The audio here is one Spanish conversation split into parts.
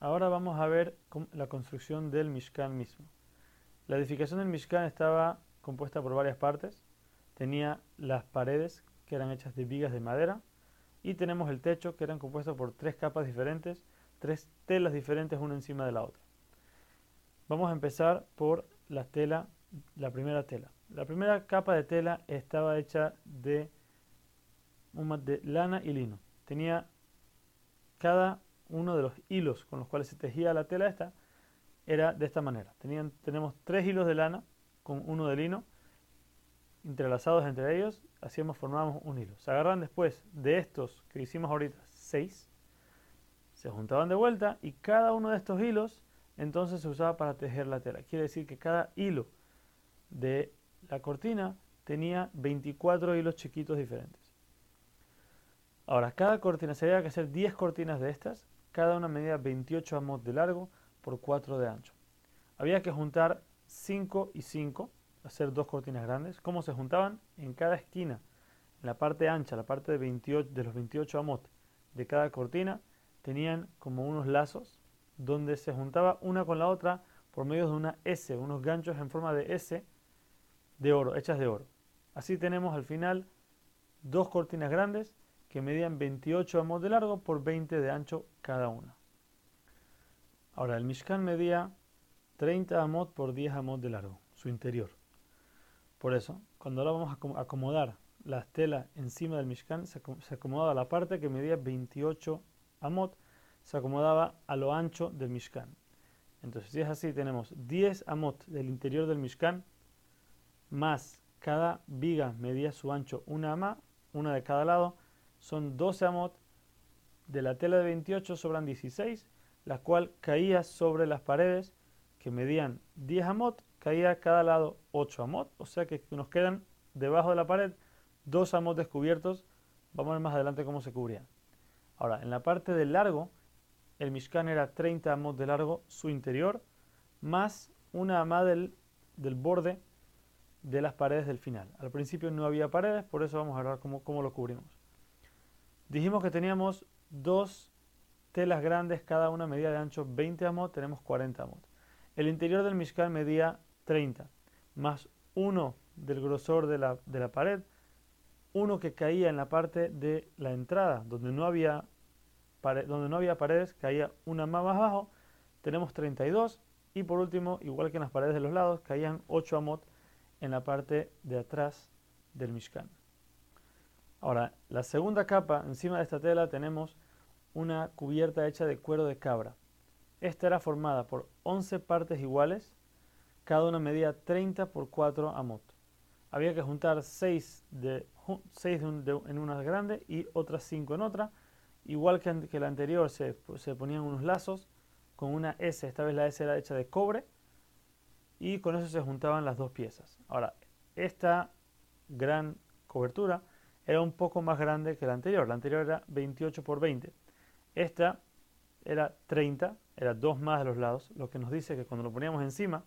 Ahora vamos a ver la construcción del Mishkan mismo. La edificación del Mishkan estaba compuesta por varias partes. Tenía las paredes, que eran hechas de vigas de madera, y tenemos el techo, que eran compuestos por tres capas diferentes, tres telas diferentes una encima de la otra. Vamos a empezar por la tela, la primera tela. La primera capa de tela estaba hecha de, de lana y lino. Tenía cada uno de los hilos con los cuales se tejía la tela esta era de esta manera. Tenían, tenemos tres hilos de lana con uno de lino entrelazados entre ellos, hacíamos, formábamos un hilo. Se agarran después de estos que hicimos ahorita, seis, se juntaban de vuelta y cada uno de estos hilos entonces se usaba para tejer la tela. Quiere decir que cada hilo de la cortina tenía 24 hilos chiquitos diferentes. Ahora, cada cortina, se había que hacer 10 cortinas de estas, cada una medía 28 amos de largo por 4 de ancho. Había que juntar 5 y 5, hacer dos cortinas grandes. ¿Cómo se juntaban? En cada esquina, en la parte ancha, la parte de, 28, de los 28 amot de cada cortina, tenían como unos lazos donde se juntaba una con la otra por medio de una S, unos ganchos en forma de S de oro, hechas de oro. Así tenemos al final dos cortinas grandes que medían 28 amos de largo por 20 de ancho cada una. Ahora, el Mishkan medía 30 amot por 10 amot de largo, su interior. Por eso, cuando ahora vamos a acomodar las telas encima del Mishkan, se acomodaba la parte que medía 28 amot, se acomodaba a lo ancho del Mishkan. Entonces, si es así, tenemos 10 amot del interior del Mishkan, más cada viga medía su ancho una ama, una de cada lado, son 12 amot, de la tela de 28 sobran 16, la cual caía sobre las paredes que medían 10 amot, caía a cada lado 8 amot, o sea que nos quedan debajo de la pared 2 amot descubiertos, vamos a ver más adelante cómo se cubrían. Ahora, en la parte del largo, el Mishkan era 30 amot de largo, su interior, más una amá del, del borde de las paredes del final. Al principio no había paredes, por eso vamos a ver cómo, cómo lo cubrimos. Dijimos que teníamos dos telas grandes, cada una medía de ancho 20 amot, tenemos 40 amot. El interior del Mishkan medía 30, más uno del grosor de la, de la pared, uno que caía en la parte de la entrada, donde no había, donde no había paredes, caía una más abajo, tenemos 32, y por último, igual que en las paredes de los lados, caían 8 amot en la parte de atrás del Mishkan. Ahora, la segunda capa, encima de esta tela tenemos una cubierta hecha de cuero de cabra. Esta era formada por 11 partes iguales, cada una medía 30 por 4 amot. Había que juntar 6, de, en una grande y otras 5 en otra. Igual que, que la anterior, se, se ponían unos lazos con una S. Esta vez la S era hecha de cobre y con eso se juntaban las dos piezas. Ahora, esta gran cobertura era un poco más grande que la anterior. La anterior era 28 por 20. Esta era 30, era dos más de los lados, lo que nos dice que cuando lo poníamos encima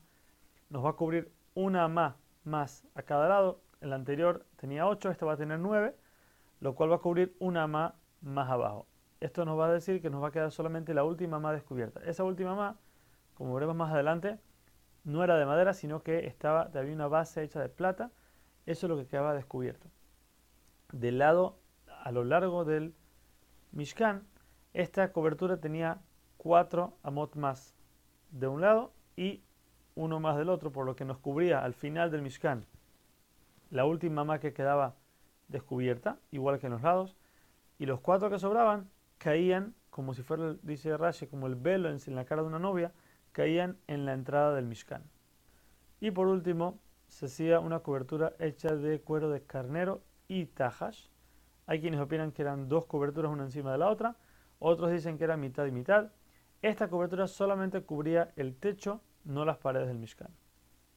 nos va a cubrir una más, más a cada lado. El anterior tenía 8, esta va a tener 9, lo cual va a cubrir una más más abajo. Esto nos va a decir que nos va a quedar solamente la última más descubierta. Esa última más, como veremos más adelante, no era de madera, sino que estaba, había una base hecha de plata. Eso es lo que quedaba descubierto del lado a lo largo del Mishkan, esta cobertura tenía cuatro amot más de un lado y uno más del otro, por lo que nos cubría al final del Mishkan la última más que quedaba descubierta, igual que en los lados, y los cuatro que sobraban caían, como si fuera, dice Rashi, como el velo en la cara de una novia, caían en la entrada del Mishkan. Y por último, se hacía una cobertura hecha de cuero de carnero y Tahash. Hay quienes opinan que eran dos coberturas una encima de la otra, otros dicen que era mitad y mitad. Esta cobertura solamente cubría el techo, no las paredes del Mishkan.